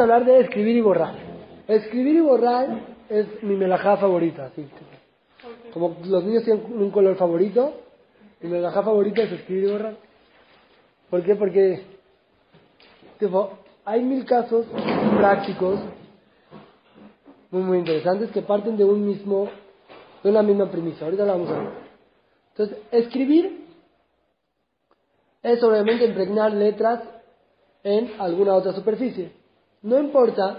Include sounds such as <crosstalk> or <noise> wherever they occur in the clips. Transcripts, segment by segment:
a hablar de escribir y borrar. Escribir y borrar es mi melajá favorita. Así. Como los niños tienen un color favorito, mi melajá favorita es escribir y borrar. ¿Por qué? Porque tipo, hay mil casos prácticos muy, muy interesantes que parten de un mismo, de una misma premisa. Ahorita la vamos a ver. Entonces, escribir es obviamente impregnar letras en alguna otra superficie. No importa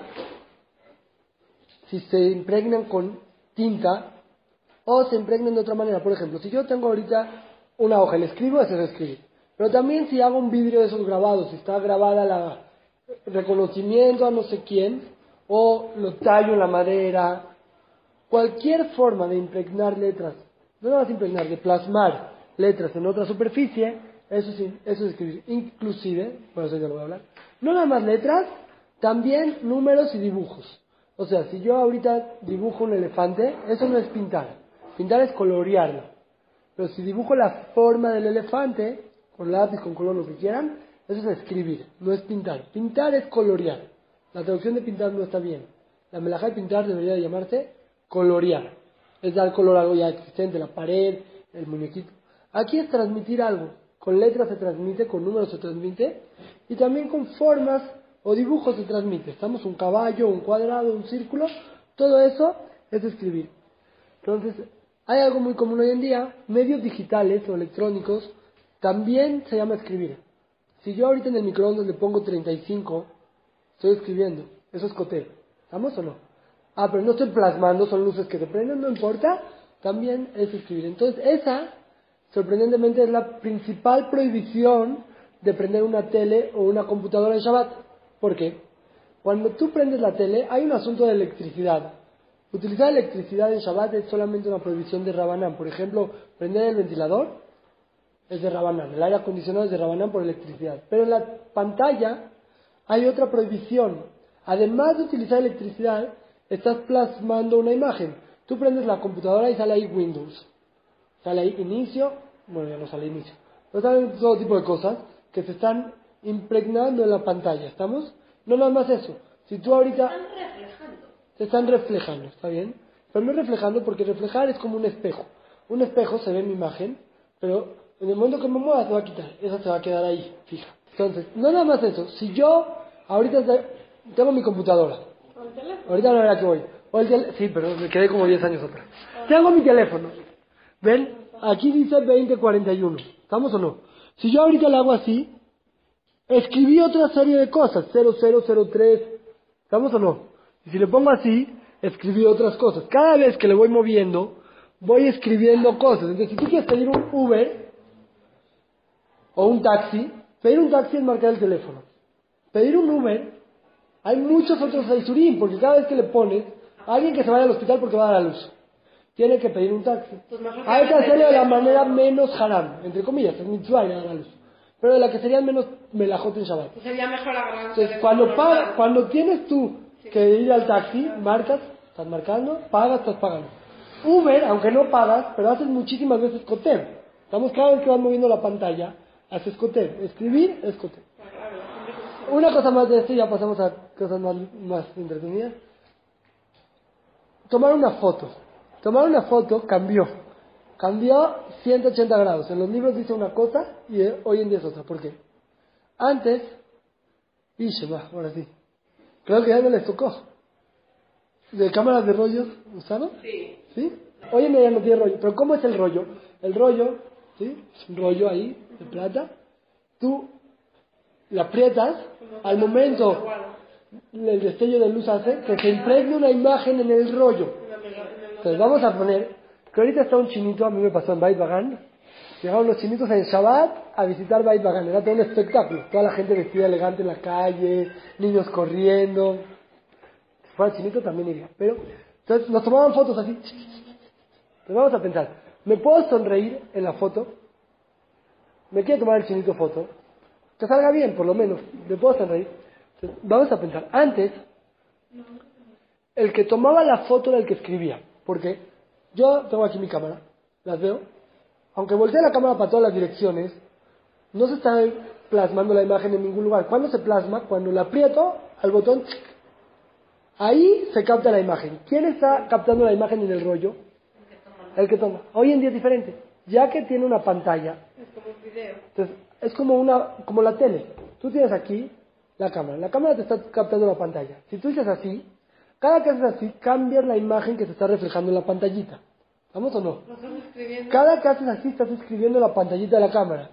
si se impregnan con tinta o se impregnan de otra manera. Por ejemplo, si yo tengo ahorita una hoja, le escribo, eso es escribir. Pero también si hago un vídeo de esos grabados, si está grabada la reconocimiento a no sé quién, o lo tallo en la madera, cualquier forma de impregnar letras, no nada más impregnar, de plasmar letras en otra superficie, eso, sí, eso es escribir. Inclusive, por eso ya lo voy a hablar, no nada más letras, también números y dibujos. O sea, si yo ahorita dibujo un elefante, eso no es pintar. Pintar es colorearlo. Pero si dibujo la forma del elefante, con lápiz, con color, lo que quieran, eso es escribir, no es pintar. Pintar es colorear. La traducción de pintar no está bien. La melajá de pintar debería de llamarse colorear. Es dar color a algo ya existente, la pared, el muñequito. Aquí es transmitir algo. Con letras se transmite, con números se transmite, y también con formas o dibujos se transmite. Estamos un caballo, un cuadrado, un círculo, todo eso es escribir. Entonces, hay algo muy común hoy en día, medios digitales o electrónicos, también se llama escribir. Si yo ahorita en el microondas le pongo 35, estoy escribiendo. Eso es coteo. ¿Estamos o no? Ah, pero no estoy plasmando, son luces que se prenden, no importa. También es escribir. Entonces, esa, sorprendentemente, es la principal prohibición de prender una tele o una computadora en Shabbat. ¿Por qué? Cuando tú prendes la tele, hay un asunto de electricidad. Utilizar electricidad en Shabbat es solamente una prohibición de Rabanán. Por ejemplo, prender el ventilador es de Rabanán. El aire acondicionado es de Rabanán por electricidad. Pero en la pantalla hay otra prohibición. Además de utilizar electricidad, estás plasmando una imagen. Tú prendes la computadora y sale ahí Windows. Sale ahí inicio, bueno, ya no sale inicio. Pero salen todo tipo de cosas que se están impregnando en la pantalla. ¿Estamos? No nada más eso. Si tú ahorita... Están reflejando. Se están reflejando, ¿está bien? Pero no reflejando porque reflejar es como un espejo. Un espejo se ve en mi imagen, pero en el momento que me mueva se va a quitar. Esa se va a quedar ahí, fija. Entonces, no nada más eso. Si yo ahorita tengo mi computadora. ¿Con el teléfono? Ahorita la verdad que voy. O el tel- sí, pero me quedé como 10 años atrás. Tengo mi teléfono. ¿Ven? Aquí dice 2041. ¿Estamos o no? Si yo ahorita le hago así, escribí otra serie de cosas. 0003. ¿Estamos o no? Y si le pongo así, escribí otras cosas. Cada vez que le voy moviendo, voy escribiendo cosas. Entonces, si tú quieres pedir un Uber o un taxi, pedir un taxi es marcar el teléfono. Pedir un Uber, hay muchos otros Aisurim, porque cada vez que le pones, alguien que se vaya al hospital porque va a dar a luz, tiene que pedir un taxi. Pues Hay que hacerlo de la manera menos haram, entre comillas, es mitzvah dar a luz. Pero de la que sería menos melajot en Shabbat. Sería mejor un Entonces, cuando, paga- cuando tienes tú que ir al taxi, marcas, estás marcando, pagas, estás pagando. Uber, aunque no pagas, pero haces muchísimas veces coter. Estamos cada vez que vas moviendo la pantalla, haces coter. Escribir es coter. Una cosa más de esto y ya pasamos a cosas más, más entretenidas. Tomar una foto. Tomar una foto cambió. Cambió 180 grados. En los libros dice una cosa y eh, hoy en día es otra. ¿Por qué? Antes, va, ahora sí. Creo que ya no les tocó. ¿De cámaras de rollos usaron? Sí. ¿Sí? Hoy en día ya no tiene rollo. Pero ¿cómo es el rollo? El rollo, ¿sí? Es un rollo ahí de plata. Tú la aprietas, al momento el destello de luz hace que se impregne una imagen en el rollo. Entonces vamos a poner que ahorita está un chinito, a mí me pasó en Bait Bagan. Llegaron los chinitos en Shabbat a visitar Bait Bagan. Era todo un espectáculo. Toda la gente vestida elegante en la calle, niños corriendo. Si fuera chinito también iría. Pero, entonces nos tomaban fotos así. Entonces vamos a pensar, ¿me puedo sonreír en la foto? ¿Me quiere tomar el chinito foto? Que salga bien, por lo menos. ¿Me puedo sonreír? Entonces, vamos a pensar, antes, el que tomaba la foto era el que escribía. Porque yo tengo aquí mi cámara, las veo. Aunque voltee la cámara para todas las direcciones, no se está plasmando la imagen en ningún lugar. ¿Cuándo se plasma? Cuando la aprieto al botón Ahí se capta la imagen. ¿Quién está captando la imagen en el rollo? El que toma. Hoy en día es diferente. Ya que tiene una pantalla, Es como un video. entonces es como una, como la tele. Tú tienes aquí la cámara. La cámara te está captando la pantalla. Si tú dices así, cada que haces así, cambias la imagen que se está reflejando en la pantallita. ¿Vamos o no? Cada que haces así, estás escribiendo la pantallita de la cámara.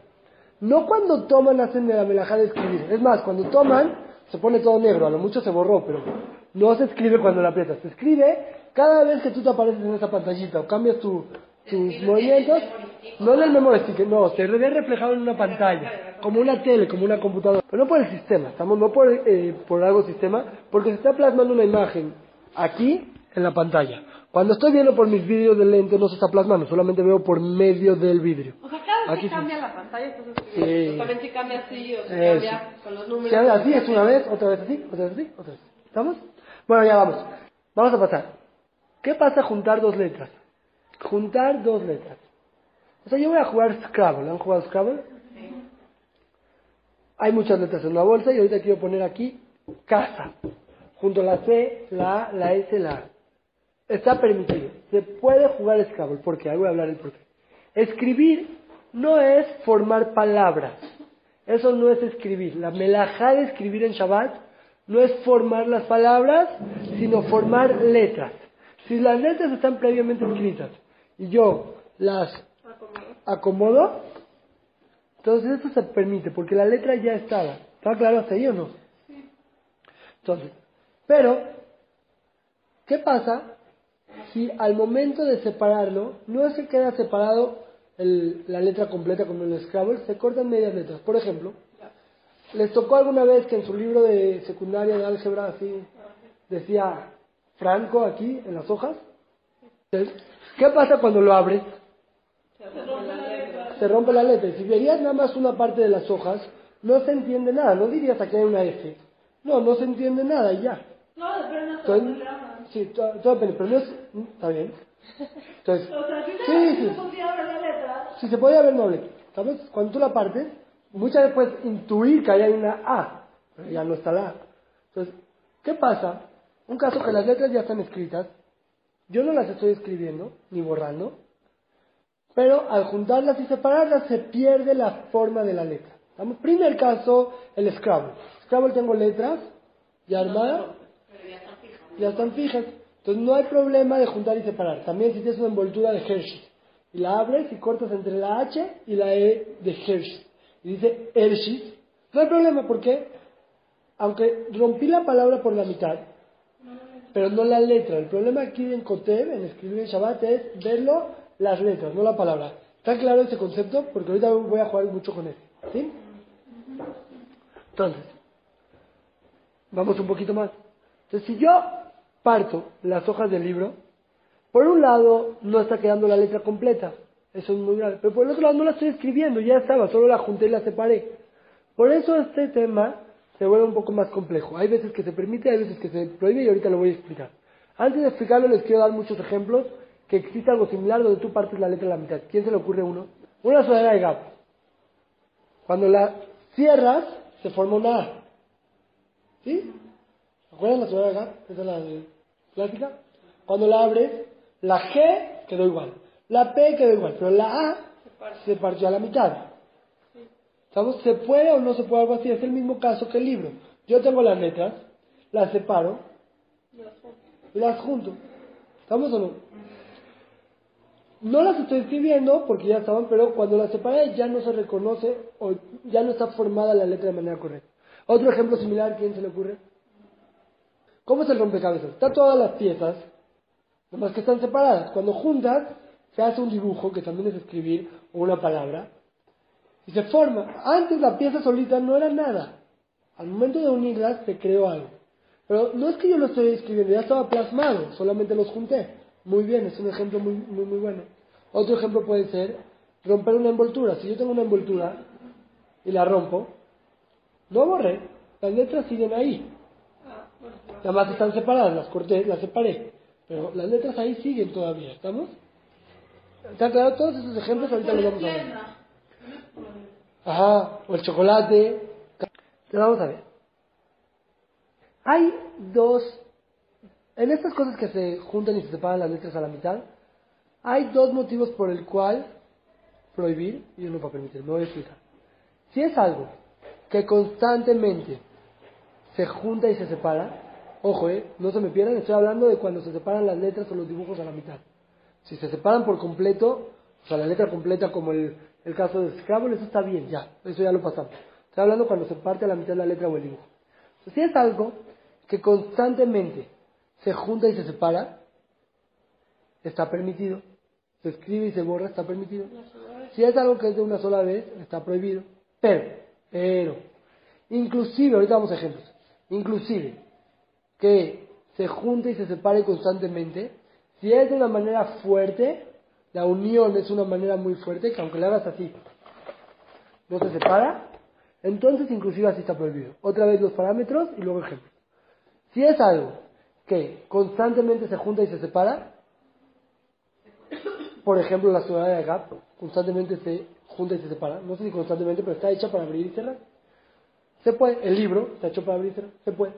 No cuando toman hacen de la melajá de escribir. Es más, cuando toman, se pone todo negro. A lo mucho se borró, pero no se escribe cuando la aprietas. Se escribe cada vez que tú te apareces en esa pantallita o cambias tu- tus movimientos. No en el memory stick, no, se ve reflejado en una pantalla. Como una tele, como una computadora. Pero no por el sistema, estamos, no por, eh, por algo sistema, porque se está plasmando una imagen aquí en la pantalla. Cuando estoy viendo por mis vídeos de lente no se está plasmando, solamente veo por medio del vidrio. O sea, cada vez que sí. cambia la pantalla estás Sí. También si cambia así o Eso. cambia con los números. Si hace así es una vez, otra vez así, otra vez así, otra vez. ¿Estamos? Bueno, ya vamos. Vamos a pasar. ¿Qué pasa juntar dos letras? Juntar dos letras. O sea, yo voy a jugar Scrabble. ¿Han jugado Scrabble? Hay muchas letras en una bolsa y ahorita quiero poner aquí casa. Junto a la C, la A, la S, la A. Está permitido. Se puede jugar Scrabble. ¿Por qué? Ahí voy a hablar el por qué. Escribir no es formar palabras. Eso no es escribir. La melajá de escribir en Shabbat no es formar las palabras, sino formar letras. Si las letras están previamente escritas y yo las acomodo, entonces eso se permite, porque la letra ya estaba. ¿Está claro hasta ahí o no? Entonces, pero, ¿qué pasa si al momento de separarlo no se queda separado el- la letra completa como en el Scrabble, se cortan medias letras? Por ejemplo, ¿les tocó alguna vez que en su libro de secundaria de álgebra así decía Franco aquí en las hojas? ¿Qué pasa cuando lo abres? Se rompe la letra. Si verías nada más una parte de las hojas, no se entiende nada. No dirías aquí hay una F. No, no se entiende nada y ya. No, pero no Entonces, sí, todo, todo depende, pero no es... Está bien. Entonces, <laughs> O sea, si sí, sí. abre la letra. Si se podía ver, no letra. ¿Sabes? Cuando tú la partes, muchas veces puedes intuir que ahí hay una A, pero ya no está la A. Entonces, ¿qué pasa? Un caso que las letras ya están escritas, yo no las estoy escribiendo, ni borrando, pero al juntarlas y separarlas se pierde la forma de la letra. Primer caso, el Scrabble. Scrabble tengo letras ya armadas, ya están fijas. Entonces no hay problema de juntar y separar. También si tienes una envoltura de Hershey y la abres y cortas entre la H y la E de Hershey y dice Hershey, no hay problema porque aunque rompí la palabra por la mitad, pero no la letra. El problema aquí en Kotev, en escribir en Shabbat, es verlo las letras, no la palabra. ¿Está claro ese concepto? Porque ahorita voy a jugar mucho con eso. ¿Sí? Entonces, vamos un poquito más. Entonces, si yo parto las hojas del libro, por un lado no está quedando la letra completa, eso es muy grave, pero por el otro lado no la estoy escribiendo, ya estaba, solo la junté y la separé. Por eso este tema se vuelve un poco más complejo. Hay veces que se permite, hay veces que se prohíbe y ahorita lo voy a explicar. Antes de explicarlo les quiero dar muchos ejemplos que existe algo similar donde tú partes la letra a la mitad. ¿Quién se le ocurre uno? Una sudadera de Gap. Cuando la cierras, se forma una A. ¿Sí? ¿Se acuerdan la sudadera de Gap? Esa es la de clásica. Cuando la abres, la G quedó igual. La P quedó igual, pero la A se partió a la mitad. ¿Sabes? ¿Se puede o no se puede algo así? Es el mismo caso que el libro. Yo tengo las letras, las separo y las junto. ¿Estamos o no? No las estoy escribiendo porque ya estaban, pero cuando las separé ya no se reconoce o ya no está formada la letra de manera correcta. Otro ejemplo similar, ¿quién se le ocurre? ¿Cómo es el rompecabezas? Está todas las piezas, nomás que están separadas. Cuando juntas, se hace un dibujo, que también es escribir, o una palabra, y se forma. Antes la pieza solita no era nada. Al momento de unirlas se creó algo. Pero no es que yo lo estoy escribiendo, ya estaba plasmado, solamente los junté. Muy bien, es un ejemplo muy, muy, muy bueno. Otro ejemplo puede ser romper una envoltura. Si yo tengo una envoltura y la rompo, no borré, las letras siguen ahí. Nada más están separadas, las corté, las separé. Pero las letras ahí siguen todavía, ¿estamos? ¿Está claro? Todos esos ejemplos ahorita los vamos a ver. Ajá, o el chocolate. Te vamos a ver. Hay dos En estas cosas que se juntan y se separan las letras a la mitad, hay dos motivos por el cual prohibir y uno para permitir. Me voy a explicar. Si es algo que constantemente se junta y se separa, ojo, eh, no se me pierdan, estoy hablando de cuando se separan las letras o los dibujos a la mitad. Si se separan por completo, o sea, la letra completa como el, el caso de Scrabble, eso está bien, ya, eso ya lo pasamos. Estoy hablando cuando se parte a la mitad la letra o el dibujo. Si es algo que constantemente se junta y se separa, está permitido. Se escribe y se borra, está permitido. Si es algo que es de una sola vez, está prohibido. Pero, pero, inclusive, ahorita vamos a ejemplos, inclusive, que se junte y se separe constantemente, si es de una manera fuerte, la unión es una manera muy fuerte, que aunque le hagas así, no se separa, entonces inclusive así está prohibido. Otra vez los parámetros y luego ejemplos. Si es algo que constantemente se junta y se separa, por ejemplo la ciudad de Gap constantemente se junta y se separa, no sé si constantemente, pero está hecha para abrir y cerrar. Se puede, el libro está hecho para abrir y cerrar, se puede.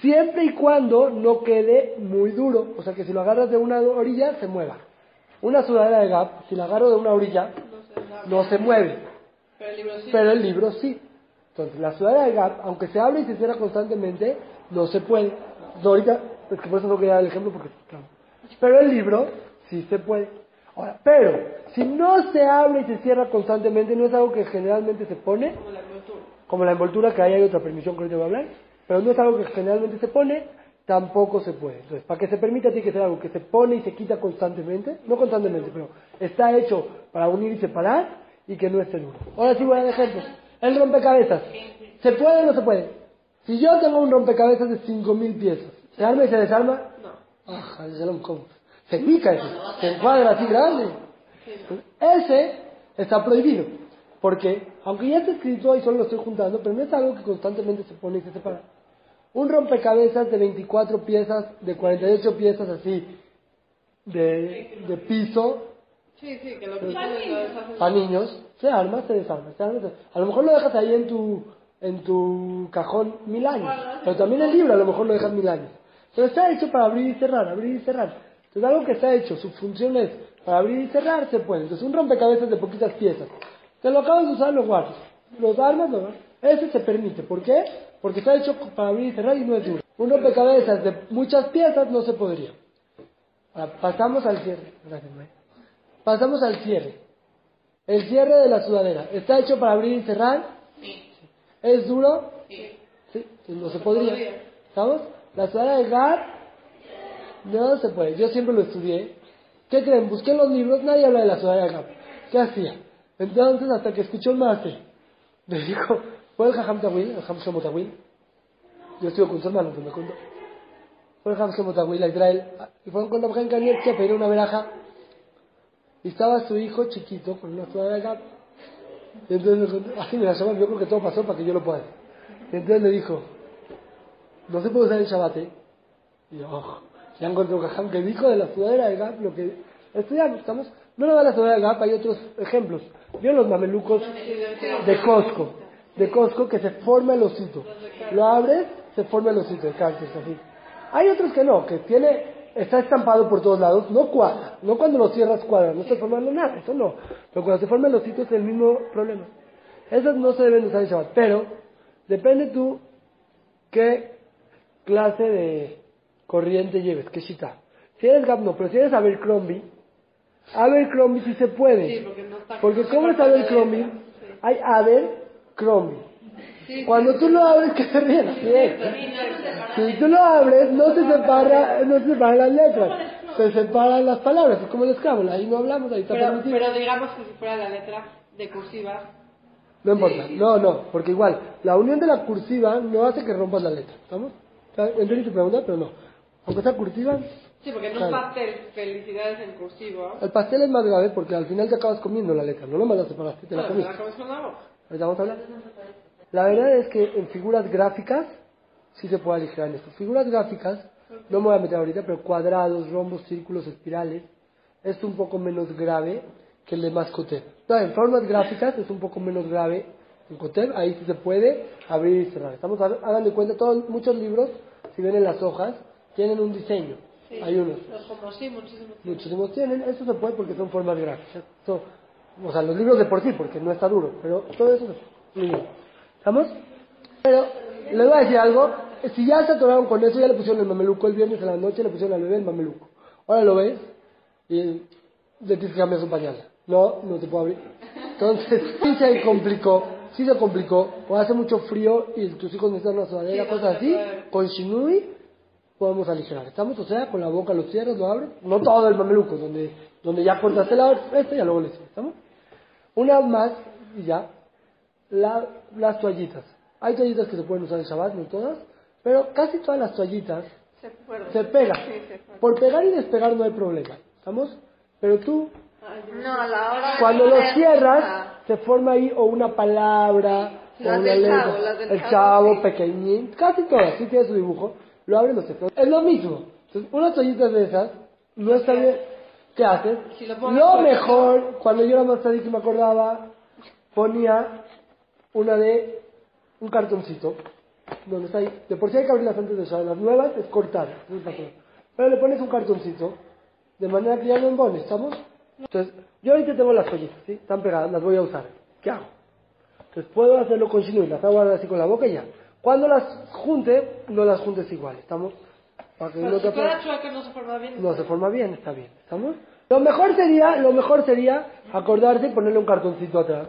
Siempre y cuando no quede muy duro, o sea que si lo agarras de una orilla, se mueva. Una sudadera de Gap, si la agarro de una orilla, no se mueve. Pero el libro sí. Pero el libro sí. Entonces, la sudadera de Gap, aunque se abre y se cierra constantemente, no se puede. Ahorita, es que por eso no quería dar el ejemplo, porque, claro. Pero el libro sí se puede. Ahora, pero, si no se abre y se cierra constantemente, no es algo que generalmente se pone, Como la envoltura. como la envoltura, que ahí hay otra permisión que ahorita voy a hablar, pero no es algo que generalmente se pone, tampoco se puede. Entonces, para que se permita, tiene que ser algo que se pone y se quita constantemente, no constantemente, pero está hecho para unir y separar y que no esté duro. Ahora sí voy a dar ejemplos. El rompecabezas. ¿Se puede o no se puede? Si yo tengo un rompecabezas de 5.000 piezas, ¿se arma y se desarma? No. Ah, ¿cómo? Se pica eso, se encuadra así grande. Ese está prohibido, porque aunque ya está escrito ahí solo lo estoy juntando, pero no es algo que constantemente se pone y se separa. Un rompecabezas de 24 piezas, de 48 piezas así, de, de piso, Sí, sí, que lo y deshacen. para niños, se arma, se desarma, se arma, se- A lo mejor lo dejas ahí en tu, en tu cajón mil años, pero también el libro a lo mejor lo dejas mil años. Pero está hecho para abrir y cerrar, abrir y cerrar. Entonces algo que está hecho, su función es para abrir y cerrar, se puede. Entonces un rompecabezas de poquitas piezas. Te lo acabas de usar, lo guardas. Los armas, guardas. Ese se permite. ¿Por qué? Porque está hecho para abrir y cerrar y no es duro. Un rompecabezas de muchas piezas no se podría. Ahora, pasamos al cierre. Gracias. Pasamos al cierre. El cierre de la sudadera. ¿Está hecho para abrir y cerrar? Sí. ¿Es duro? Sí. Sí, pues no se podría. ¿Estamos? La sudadera de Gap no se puede. Yo siempre lo estudié. ¿Qué creen? Busqué en los libros, nadie habla de la sudadera de Gap. ¿Qué hacía? Entonces, hasta que escuchó el máster, me dijo, ¿fue el Jajam Tawil? El Jajam Shlomo Tawil. Yo estuve con su hermano, que me contó. Fue el Jajam Shlomo Tawil a Israel. Y fueron con Abraham Kanievski a pedir una veraja. Y estaba su hijo chiquito con una sudadera de Gap. Entonces, así me la llamó, yo creo que todo pasó para que yo lo pueda. Entonces le dijo, no se puede usar el Shabbat, ¿eh? Y yo, oh, ya encontré un jajam que dijo de la sudadera de Gap lo que estudiamos, estamos, no lo da la sudadera de Gap, hay otros ejemplos. ¿Vieron los mamelucos de Costco? De Costco que se forma el osito. Lo abres, se forma el osito de cactus, así. Hay otros que no, que tiene, está estampado por todos lados, no cuadra, no cuando lo cierras cuadra, no está formando nada, eso no. Pero cuando se forma el osito es el mismo problema. Esos no se deben usar en Shabbat, pero depende tú qué clase de corriente lleves, qué shita. Si eres Gap, no, pero si eres Abercrombie, Abercrombie sí se puede. Sí, porque no está- Porque ¿cómo es Abercrombie? Hay Abercrombie. Cuando tú lo abres, ¿qué se ríen? Es. Si tú lo abres, no se separa, no se separan las letras, se separan las palabras, es como el Scrabble, ahí no hablamos, ahí está Pero, permitido. pero digamos que si fuera la letra de cursiva, No importa, no, no, porque igual, la unión de la cursiva no hace que rompas la letra, ¿estamos? Entendí tu pregunta, pero no. Aunque sea cursiva, sí, porque Claro. un pastel, felicidades en cursivo, el pastel es más grave porque al final te acabas comiendo la letra, no nomás la separaste, te la te comiste. Ahorita vamos a hablar. La verdad es que en figuras gráficas sí se puede aligerar esto. Figuras gráficas, no me voy a meter ahorita, pero cuadrados, rombos, círculos, espirales, es un poco menos grave que el de mascote. No, en formas gráficas es un poco menos grave en Cotev, ahí sí se puede abrir y cerrar. Estamos, hagan de cuenta, todos, muchos libros, si ven en las hojas, tienen un diseño. Sí. Hay unos. Los como sí, muchísimos. Muchísimos tienen, eso se puede porque son formas gráficas. Esto- o sea, los libros de por sí, porque no está duro, pero todo eso es muy bien. ¿Estamos? Pero, les voy a decir algo, si ya se atoraron con eso, ya le pusieron el mameluco el viernes en la noche, le pusieron al bebé el mameluco. Ahora lo ves y le tienes que cambiar su pañal. No, no te puedo abrir. Entonces, <laughs> sí se complicó, sí se complicó, o hace mucho frío y tus hijos necesitan una sudadera, cosas así, con Shinui podemos aligerar. ¿Estamos? O sea, con la boca lo cierras, lo abres, no todo el mameluco, donde, donde ya cortaste la este y luego le cierras. ¿Estamos? Una más y ya, la- las toallitas. Hay toallitas que se pueden usar en Shabbat, no todas, pero casi todas las toallitas Se pegan. Sí, se fueron. Por pegar y despegar no hay problema. ¿Estamos? Pero tú, No, a la hora cuando lo cierras, Ah, se forma ahí o una palabra, o Las una del letra. chavo, las del el chavo, sí. pequeñín, casi todas, sí tiene su dibujo, lo abres, lo cierras. Es lo mismo. Entonces, unas toallitas de esas, no está bien. ¿Qué haces? Si lo mejor, cuando yo era más tarde que me acordaba, ponía una de un cartoncito, donde está ahí. De por sí hay que abrirlas antes de Shabbat. Las nuevas es cortar. Pero le pones un cartoncito, de manera que ya no embone, ¿estamos? Entonces, yo ahorita tengo las toallitas, ¿sí? Están pegadas, las voy a usar. ¿Qué hago? Entonces, puedo hacerlo con Shinui, las hago así con la boca y ya. Cuando las junte, no las juntes igual, ¿estamos? Para que Pero no si chueca no se forma bien. no se forma bien, está bien, ¿estamos? Lo mejor sería, lo mejor sería acordarse y ponerle un cartoncito atrás.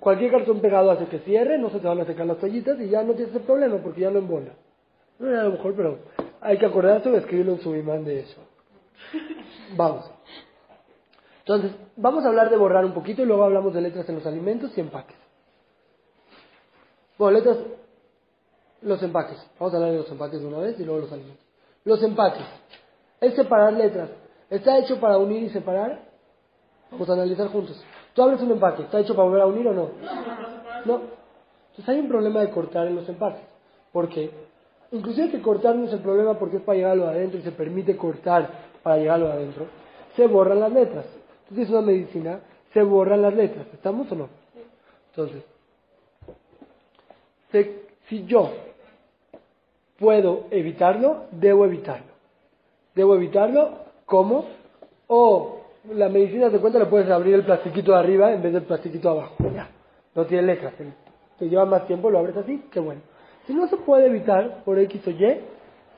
Cualquier cartón pegado hace que cierre, no se te van a secar las toallitas y ya no tienes ese problema porque ya no embona. No era lo mejor, pero hay que acordarse de escribirlo en su imán de eso. <laughs> Vamos. Entonces, vamos a hablar de borrar un poquito y luego hablamos de letras en los alimentos y empaques. Bueno, letras, los empaques. Vamos a hablar de los empaques de una vez y luego los alimentos. Los empaques. Es separar letras. ¿Está hecho para unir y separar? Vamos a analizar juntos. Tú abres un empaque. ¿Está hecho para volver a unir o no? No. Entonces hay un problema de cortar en los empaques. ¿Por qué? Inclusive que cortar no es el problema porque es para llegarlo adentro y se permite cortar para llegarlo adentro. Se borran las letras. Tú tienes una medicina, se borran las letras. ¿Estamos o no? Entonces, si yo puedo evitarlo, debo evitarlo. Debo evitarlo, ¿cómo? O la medicina de cuenta le puedes abrir el plastiquito de arriba en vez del plastiquito de abajo. Ya, no tiene letras. Te- Te lleva más tiempo, lo abres así, qué bueno. Si no se puede evitar por X o Y,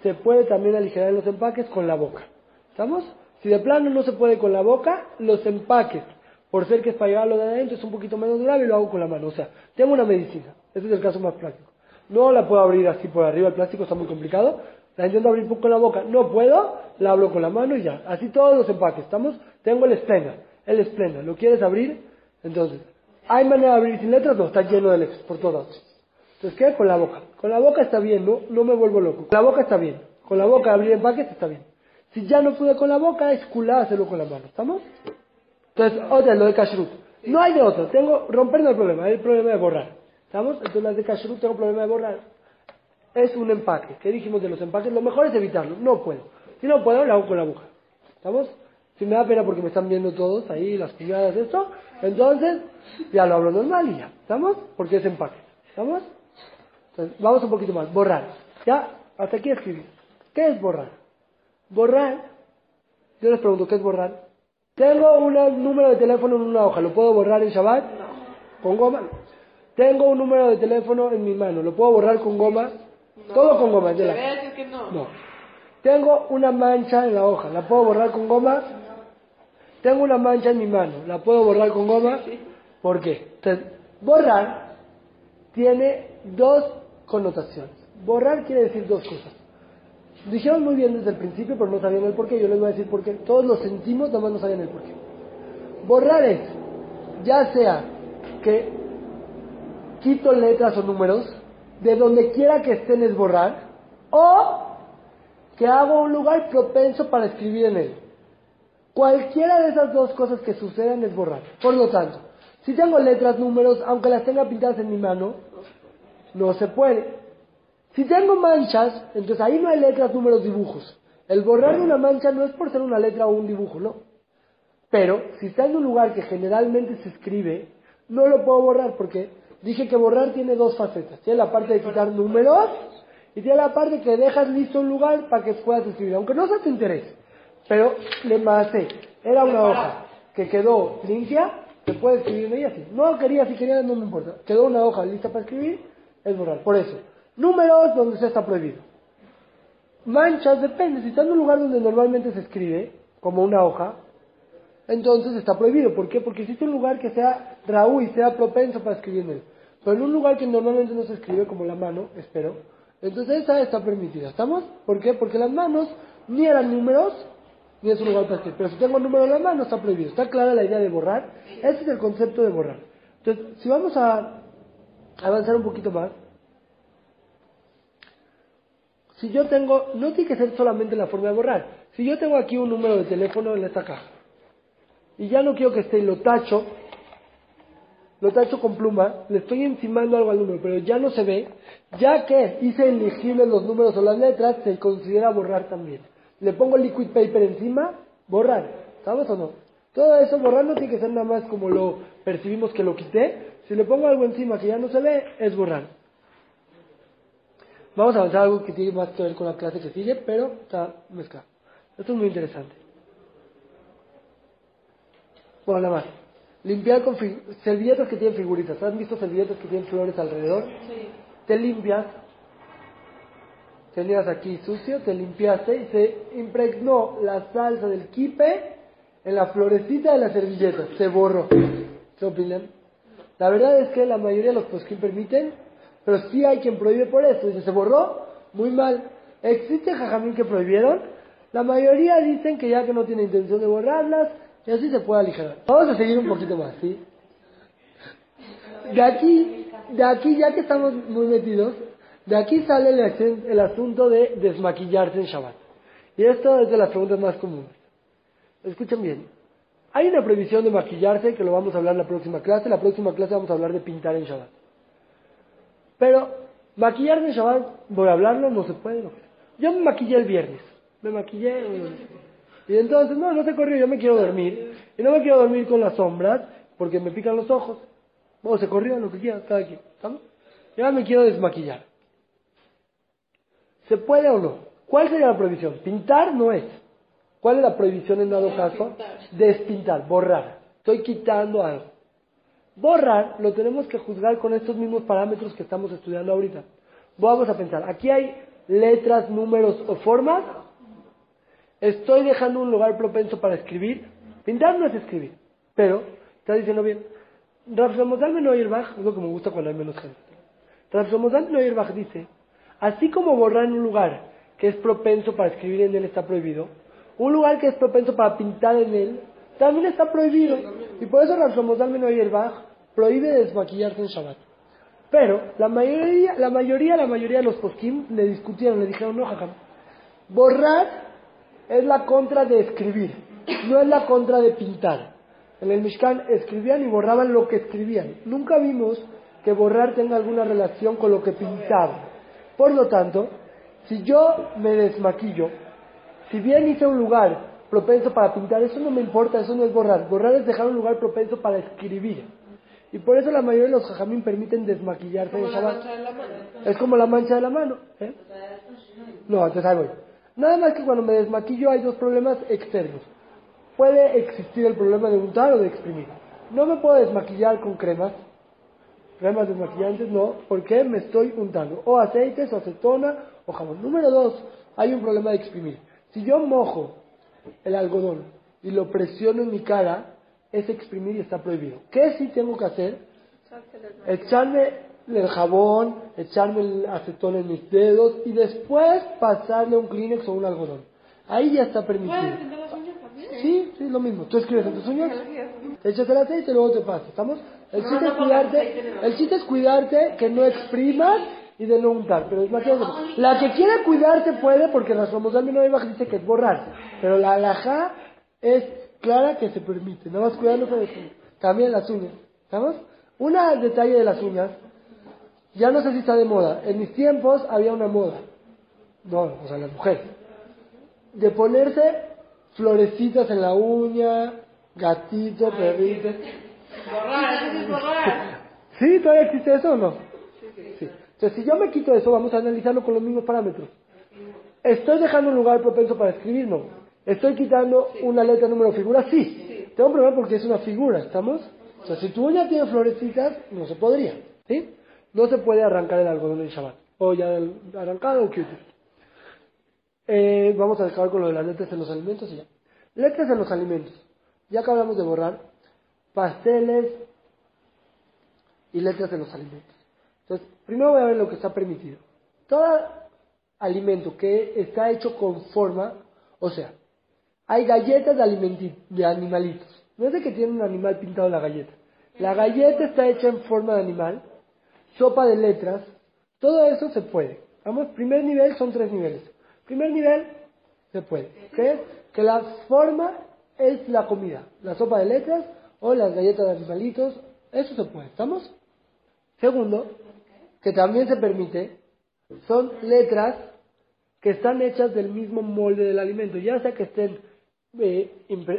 se puede también aligerar los empaques con la boca. ¿Estamos? Si de plano no se puede con la boca, los empaques, por ser que es para llevarlo de adentro, es un poquito menos grave lo hago con la mano. O sea, tengo una medicina. Ese es el caso más práctico. No la puedo abrir así por arriba, el plástico está muy complicado. La intento abrir con la boca. No puedo, la abro con la mano y ya. Así todos los empaques. ¿Estamos? Tengo el esplenda. El esplenda. ¿Lo quieres abrir? Entonces, ¿hay manera de abrir sin letras? No, está lleno de letras por todos lados. Entonces, ¿qué? Con la boca. Con la boca está bien, ¿no? No me vuelvo loco. Con la boca está bien. Con la boca abrir empaques está bien. Si ya no pude con la boca, es culá hacerlo con la mano. ¿Estamos? Entonces, otra, lo de kashrut. No hay de otro. Tengo, romper no hay problema, hay el problema de borrar. ¿Estamos? Entonces, las de kashrut tengo problema de borrar. Es un empaque. ¿Qué dijimos de los empaques? Lo mejor es evitarlo. No puedo. Si no puedo, lo hago con la boca. ¿Estamos? Si me da pena porque me están viendo todos ahí, las cuñadas, esto, entonces ya lo hablo normal y ya. ¿Estamos? Porque es empaque. ¿Estamos? Entonces, vamos un poquito más. Borrar. Ya, hasta aquí escribí. ¿Qué es borrar? Borrar. Yo les pregunto, ¿qué es borrar? Tengo un número de teléfono en una hoja, ¿lo puedo borrar en Shabbat? ¿Con goma? Tengo un número de teléfono en mi mano, ¿lo puedo borrar con goma? Todo con goma, de Te la- que no. No. Tengo una mancha en la hoja, ¿la puedo borrar con goma? Tengo una mancha en mi mano, ¿la puedo borrar con goma? ¿Por qué? Entonces, borrar tiene dos connotaciones. Borrar quiere decir dos cosas. Dijeron muy bien desde el principio, pero no sabían el porqué. Yo les voy a decir por qué. Todos lo sentimos, nada más no sabían el porqué. Borrar es, ya sea que quito letras o números, de donde quiera que estén es borrar, o que hago un lugar propenso para escribir en él. Cualquiera de esas dos cosas que sucedan es borrar. Por lo tanto, si tengo letras, números, aunque las tenga pintadas en mi mano, no se puede. Si tengo manchas, entonces ahí no hay letras, números, dibujos. El borrar de una mancha no es por ser una letra o un dibujo, no. Pero si está en un lugar que generalmente se escribe, no lo puedo borrar porque dije que borrar tiene dos facetas. Tiene la parte de quitar números Y tiene la parte que dejas listo un lugar para que puedas escribir, aunque no sea tu interés. Pero le masé. Era una hoja que quedó limpia, se puede escribir en ella así. No quería, si quería, no me importa. Quedó una hoja lista para escribir, es borrar. Por eso, números donde se está prohibido. Manchas, depende. Si está en un lugar donde normalmente se escribe, como una hoja, entonces está prohibido. ¿Por qué? Porque existe un lugar que sea Raúl y sea propenso para escribir en él. Pero en un lugar que normalmente no se escribe, como la mano, espero, entonces esa está permitida. ¿Estamos? ¿Por qué? Porque las manos ni eran números, ni es un lugar para escribir. Pero si tengo número en la mano, está prohibido. ¿Está clara la idea de borrar? Ese es el concepto de borrar. Entonces, si vamos a avanzar un poquito más, si yo tengo, no tiene que ser solamente la forma de borrar. Si yo tengo aquí un número de teléfono en esta caja, y ya no quiero que esté, lo tacho, lo tacho con pluma, le estoy encimando algo al número, pero ya no se ve, ya que hice elegibles los números o las letras, se considera borrar también. Le pongo liquid paper encima, borrar, ¿sabes o no? Todo eso borrar no tiene que ser nada más como lo percibimos que lo quité. Si le pongo algo encima que ya no se ve, es borrar. Vamos a avanzar algo que tiene más que ver con la clase que sigue, pero está mezclado. Esto es muy interesante. Bueno, nada más. Limpiar con servilletas que tienen figuritas. ¿Has visto servilletas que tienen flores alrededor? Sí. Te limpias. Tenías aquí sucio, te limpiaste y se impregnó la salsa del kipe en la florecita de la servilleta. Se borró. ¿Qué opinan? La verdad es que la mayoría de los posquín permiten, pero sí hay quien prohíbe por eso. Dice, se borró, muy mal. ¿Existe jajamín que prohibieron? La mayoría dicen que ya que no tiene intención de borrarlas, y así se puede aligerar. Vamos a seguir un poquito más, ¿sí? De aquí, de aquí, ya que estamos muy metidos, de aquí sale el, el asunto de desmaquillarse en Shabbat. Y esto es de las preguntas más comunes. Escuchen bien. Hay una prohibición de maquillarse que lo vamos a hablar en la próxima clase. La próxima clase vamos a hablar de pintar en Shabbat. Pero maquillarse en Shabbat, voy a hablarlo, no se puede. Yo me maquillé el viernes. Me maquillé. Y entonces, no, no se corrió, yo me quiero dormir. Y no me quiero dormir con las sombras porque me pican los ojos. O se corrió, lo que quiera, cada quien. ¿Estamos? Ya me quiero desmaquillar. ¿Se puede o no? ¿Cuál sería la prohibición? Pintar no es. ¿Cuál es la prohibición en dado caso? Despintar, borrar. Estoy quitando algo. Borrar lo tenemos que juzgar con estos mismos parámetros que estamos estudiando ahorita. Vamos a pensar, aquí hay letras, números o formas. Estoy dejando un lugar propenso para escribir. Pintar no es escribir, pero está diciendo bien. Rav Shlomo Neuerbach, es lo que me gusta cuando hay menos gente. Rav Shlomo Neuerbach dice, así como borrar en un lugar que es propenso para escribir en él está prohibido, un lugar que es propenso para pintar en él también está prohibido. Y por eso Rav Shlomo Neuerbach prohíbe desmaquillarse en Shabbat. Pero la mayoría, la mayoría, la mayoría de los poskim le discutieron, le dijeron, no, jajam, borrar es la contra de escribir, no es la contra de pintar. En el Mishkan escribían y borraban lo que escribían. Nunca vimos que borrar tenga alguna relación con lo que pintaban. Por lo tanto, si yo me desmaquillo, si bien hice un lugar propenso para pintar, eso no me importa, eso no es borrar. Borrar es dejar un lugar propenso para escribir. Y por eso la mayoría de los jajamín permiten desmaquillarse. Es como la mancha de la mano. ¿eh? No, entonces ahí voy. Nada más que cuando me desmaquillo hay dos problemas externos. Puede existir el problema de untar o de exprimir. No me puedo desmaquillar con cremas, cremas desmaquillantes, no, porque me estoy untando. O aceites, o acetona, o jabón. Número dos, hay un problema de exprimir. Si yo mojo el algodón y lo presiono en mi cara, es exprimir y está prohibido. ¿Qué sí tengo que hacer? Echarme el jabón, echarme el acetón en mis dedos y después pasarle un Kleenex o un algodón. Ahí ya está permitido. Sí, sí, lo mismo. Tú escribes en tus uñas, echas el aceite y luego te pasas. ¿Estamos? El chiste, es cuidarte, el chiste es cuidarte que no exprimas y de no untar. Pero es más La que quiera cuidarse puede porque la Somosal no dice que es borrar. Pero la alajá es clara que se permite. Nada más cuidándose de. También las uñas. ¿Estamos? Un detalle de las uñas ya no sé si está de moda. En mis tiempos había una moda. No, o sea, las mujeres. De ponerse florecitas en la uña, gatito, perrito. <laughs> ¿Sí? ¿Todavía existe eso o no? Sí. Entonces, si yo me quito eso, vamos a analizarlo con los mismos parámetros. ¿Estoy dejando un lugar propenso para escribir? No. ¿Estoy quitando una letra, número, figura? Sí. Tengo un problema porque es una figura, ¿estamos? O sea, si tu uña tiene florecitas, no se podría. ¿Sí? No se puede arrancar el algodón del Shabbat. O ya arrancado o q eh, vamos a acabar con lo de las letras en los alimentos y ya. Letras en los alimentos. Ya que hablamos de borrar pasteles y letras en los alimentos. Entonces, primero voy a ver lo que está permitido. Todo alimento que está hecho con forma, o sea, hay galletas de, de animalitos. No es de que tiene un animal pintado en la galleta. La galleta está hecha en forma de animal, sopa de letras, todo eso se puede. Vamos, primer nivel son tres niveles. Primer nivel, se puede. ¿Qué? Que la forma es la comida. La sopa de letras o las galletas de animalitos, eso se puede. ¿Estamos? Segundo, que también se permite, son letras que están hechas del mismo molde del alimento, ya sea que estén eh,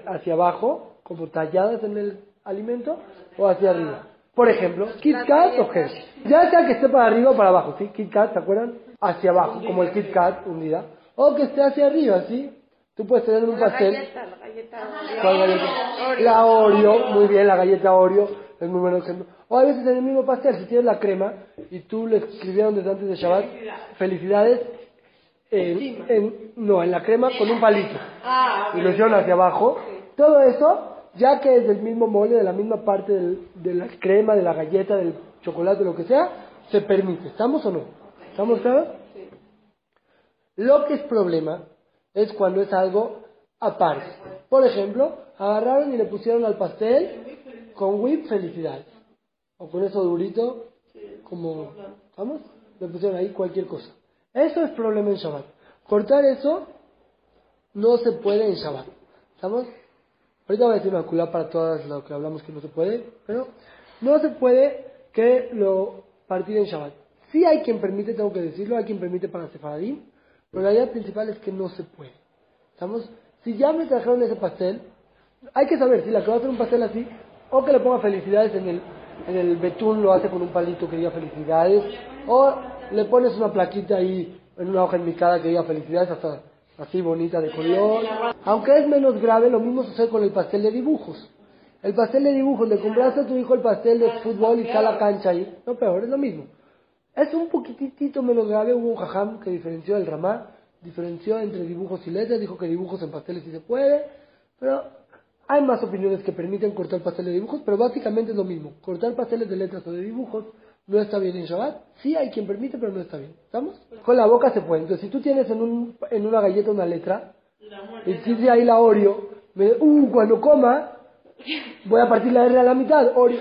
hacia abajo, como talladas en el alimento, o hacia arriba. Por ejemplo, Kit Kat o Hershey. Ya sea que esté para arriba o para abajo, ¿sí? Kit Kat, ¿se acuerdan? Hacia abajo, como el Kit Kat hundida. O que esté hacia arriba, ¿sí? Tú puedes tener un pastel. Galleta, la galleta ¿Cuál galleta? La Oreo, muy bien, la galleta Oreo, es muy buen ejemplo. O a veces en el mismo pastel, si tienes la crema y tú le escribieron desde antes de Shabbat, felicidades, en, no, en la crema con un palito. Ah, Y lo hicieron hacia abajo. Todo eso, ya que es del mismo molde, de la misma parte del- de la crema, de la galleta, del chocolate, lo que sea, se permite. ¿Estamos o no? ¿Estamos claros? Lo que es problema es cuando es algo aparte. Por ejemplo, agarraron y le pusieron al pastel con whip felicidades. O con eso durito, como, ¿vamos? Le pusieron ahí cualquier cosa. Eso es problema en Shabbat. Cortar eso no se puede en Shabbat. ¿Estamos? Ahorita voy a decir una culá para todas lo que hablamos que no se puede, pero no se puede que lo partir en Shabbat. Sí hay quien permite, tengo que decirlo, hay quien permite para Sefaradim, pero la idea principal es que no se puede. ¿Estamos? Si ya me trajeron ese pastel, hay que saber si la que va a hacer un pastel así, o que le ponga felicidades en el, en el betún, lo hace con un palito que diga felicidades, o le pones una plaquita ahí en una hoja enmicada que diga felicidades, hasta así bonita de color. Aunque es menos grave, lo mismo sucede con el pastel de dibujos. El pastel de dibujos, le compraste a tu hijo el pastel de fútbol y está la cancha ahí. No, peor, es lo mismo. Es un poquitito menos grave, hubo un jajam que diferenció el ramá, diferenció entre dibujos y letras, dijo que dibujos en pasteles sí se puede, pero hay más opiniones que permiten cortar pastel de dibujos, pero básicamente es lo mismo. Cortar pasteles de letras o de dibujos no está bien en Shabbat. Sí hay quien permite, pero no está bien. ¿Estamos? Con la boca se puede. Entonces, si tú tienes en, un, en una galleta una letra, y dice ahí la Oreo, me, uh, cuando coma, voy a partir la R a la mitad, Oreo.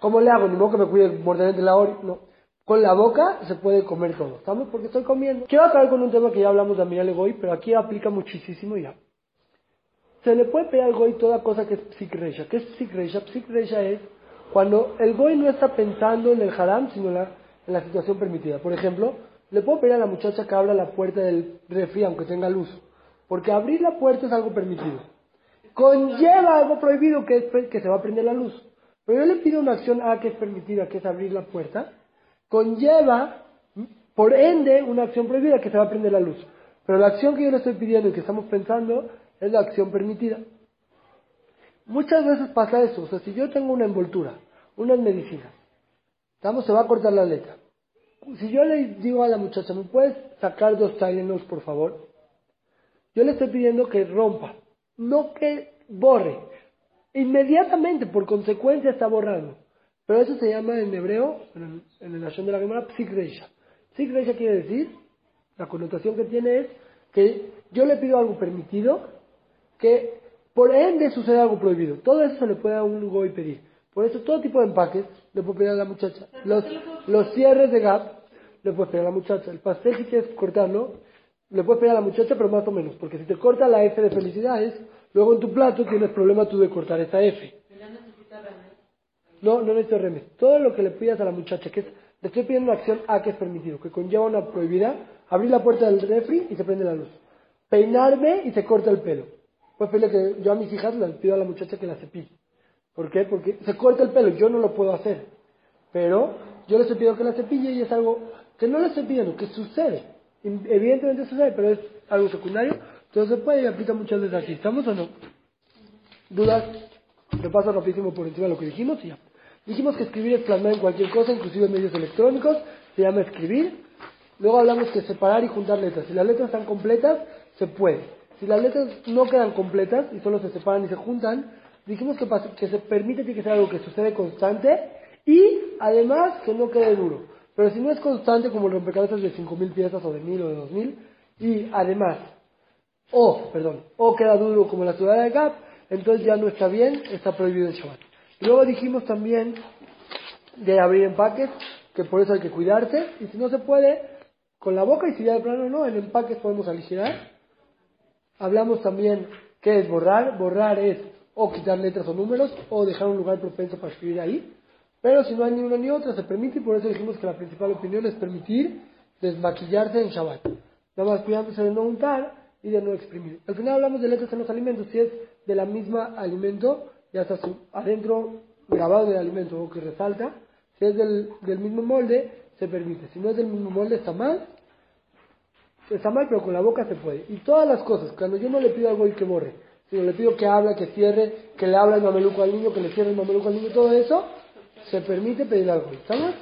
¿Cómo le hago? Ni modo que me cuide morder entre la Oreo. No. Con la boca se puede comer todo. ¿Estamos? Porque estoy comiendo. Quiero acabar con un tema que ya hablamos de Amiral Goy, pero aquí aplica muchísimo ya. Se le puede pedir al Goy toda cosa que es Psik Reisha. ¿Qué es Psik Reisha? Psik Reisha es cuando el Goy no está pensando en el haram, sino en la, en la situación permitida. Por ejemplo, le puedo pedir a la muchacha que abra la puerta del refri aunque tenga luz. Porque abrir la puerta es algo permitido. Conlleva algo prohibido que es que se va a prender la luz. Pero yo le pido una acción A que es permitida, que es abrir la puerta. Conlleva, por ende, una acción prohibida que se va a prender la luz. Pero la acción que yo le estoy pidiendo y que estamos pensando es la acción permitida. Muchas veces pasa eso. O sea, si yo tengo una envoltura, unas medicinas, ¿estamos? se va a cortar la letra. Si yo le digo a la muchacha, ¿me puedes sacar dos Tylenols, por favor? Yo le estoy pidiendo que rompa, no que borre. Inmediatamente, por consecuencia, está borrando. Pero eso se llama en hebreo, en el, en el Lashon de la Gemara, Psik Reisha. Psik Reisha quiere decir, la connotación que tiene es que yo le pido algo permitido, que por ende sucede algo prohibido. Todo eso se le puede a un goy pedir. Por eso todo tipo de empaques le puedo pedir a la muchacha. Los, los cierres de gap le puedes pedir a la muchacha. El pastel si quieres cortarlo, le puedes pedir a la muchacha, pero más o menos. Porque si te corta la F de felicidades, luego en tu plato tienes problema tú de cortar esa F. No, no necesito remes. Todo lo que le pidas a la muchacha, que es, le estoy pidiendo una acción A que es permitido, que conlleva una prohibida, abrir la puerta del refri y se prende la luz. Peinarme y se corta el pelo. Pues pedirle que yo a mis hijas les pido a la muchacha que la cepille. ¿Por qué? Porque se corta el pelo, yo no lo puedo hacer. Pero yo le estoy pidiendo que la cepille y es algo que no le estoy pidiendo, que sucede. Evidentemente sucede, pero es algo secundario. Entonces se puede y aplica muchas veces así. ¿Estamos o no? ¿Dudas? paso rapidísimo por encima de lo que dijimos y ya. Dijimos que escribir es plasmar en cualquier cosa, inclusive en medios electrónicos, se llama escribir. Luego hablamos que separar y juntar letras. Si las letras están completas, se puede. Si las letras no quedan completas y solo se separan y se juntan, dijimos que, se permite que sea algo que sucede constante y además que no quede duro. Pero si no es constante como el rompecabezas de 5.000 piezas o de 1.000 o de 2.000 y además, o, perdón, o queda duro como la ciudad de Gap, entonces ya no está bien, está prohibido el Shabbat. Luego dijimos también de abrir empaques, que por eso hay que cuidarse, y si no se puede, con la boca, y si ya de plano no, en empaques podemos aligerar. Hablamos también qué es borrar. Borrar es o quitar letras o números, o dejar un lugar propenso para escribir ahí. Pero si no hay ni una ni otra, se permite, y por eso dijimos que la principal opinión es permitir desmaquillarse en Shabbat. Nada más cuidándose de no untar y de no exprimir. Al final hablamos de letras en los alimentos, si es de la misma alimento, ya está adentro grabado del alimento o que resalta, si es del, del mismo molde, se permite. Si no es del mismo molde, está mal. Está mal, pero con la boca se puede. Y todas las cosas, cuando yo no le pido algo y que borre, sino le pido que hable, que cierre, que le hable el mameluco al niño, que le cierre el mameluco al niño, todo eso, se permite pedir algo. ¿Estamos?